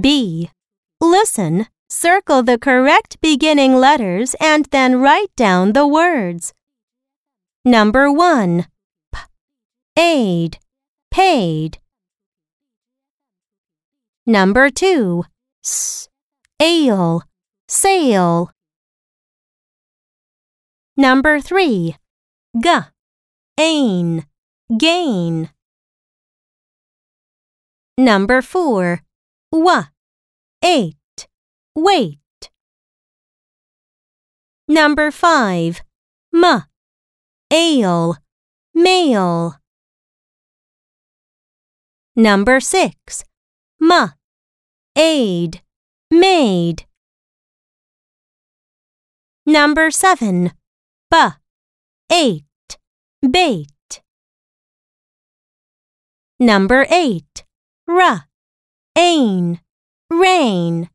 B. Listen, circle the correct beginning letters and then write down the words. Number 1. P. Aid. Paid. Number 2. S. Ail. Sail. Number 3. G. Ain. Gain. Number 4. W. Eight. Wait. Number 5. M. Ail. Mail. Number 6. M. Aid. Maid. Number 7. B. Eight. Bait. Number 8. R. Ain. Rain.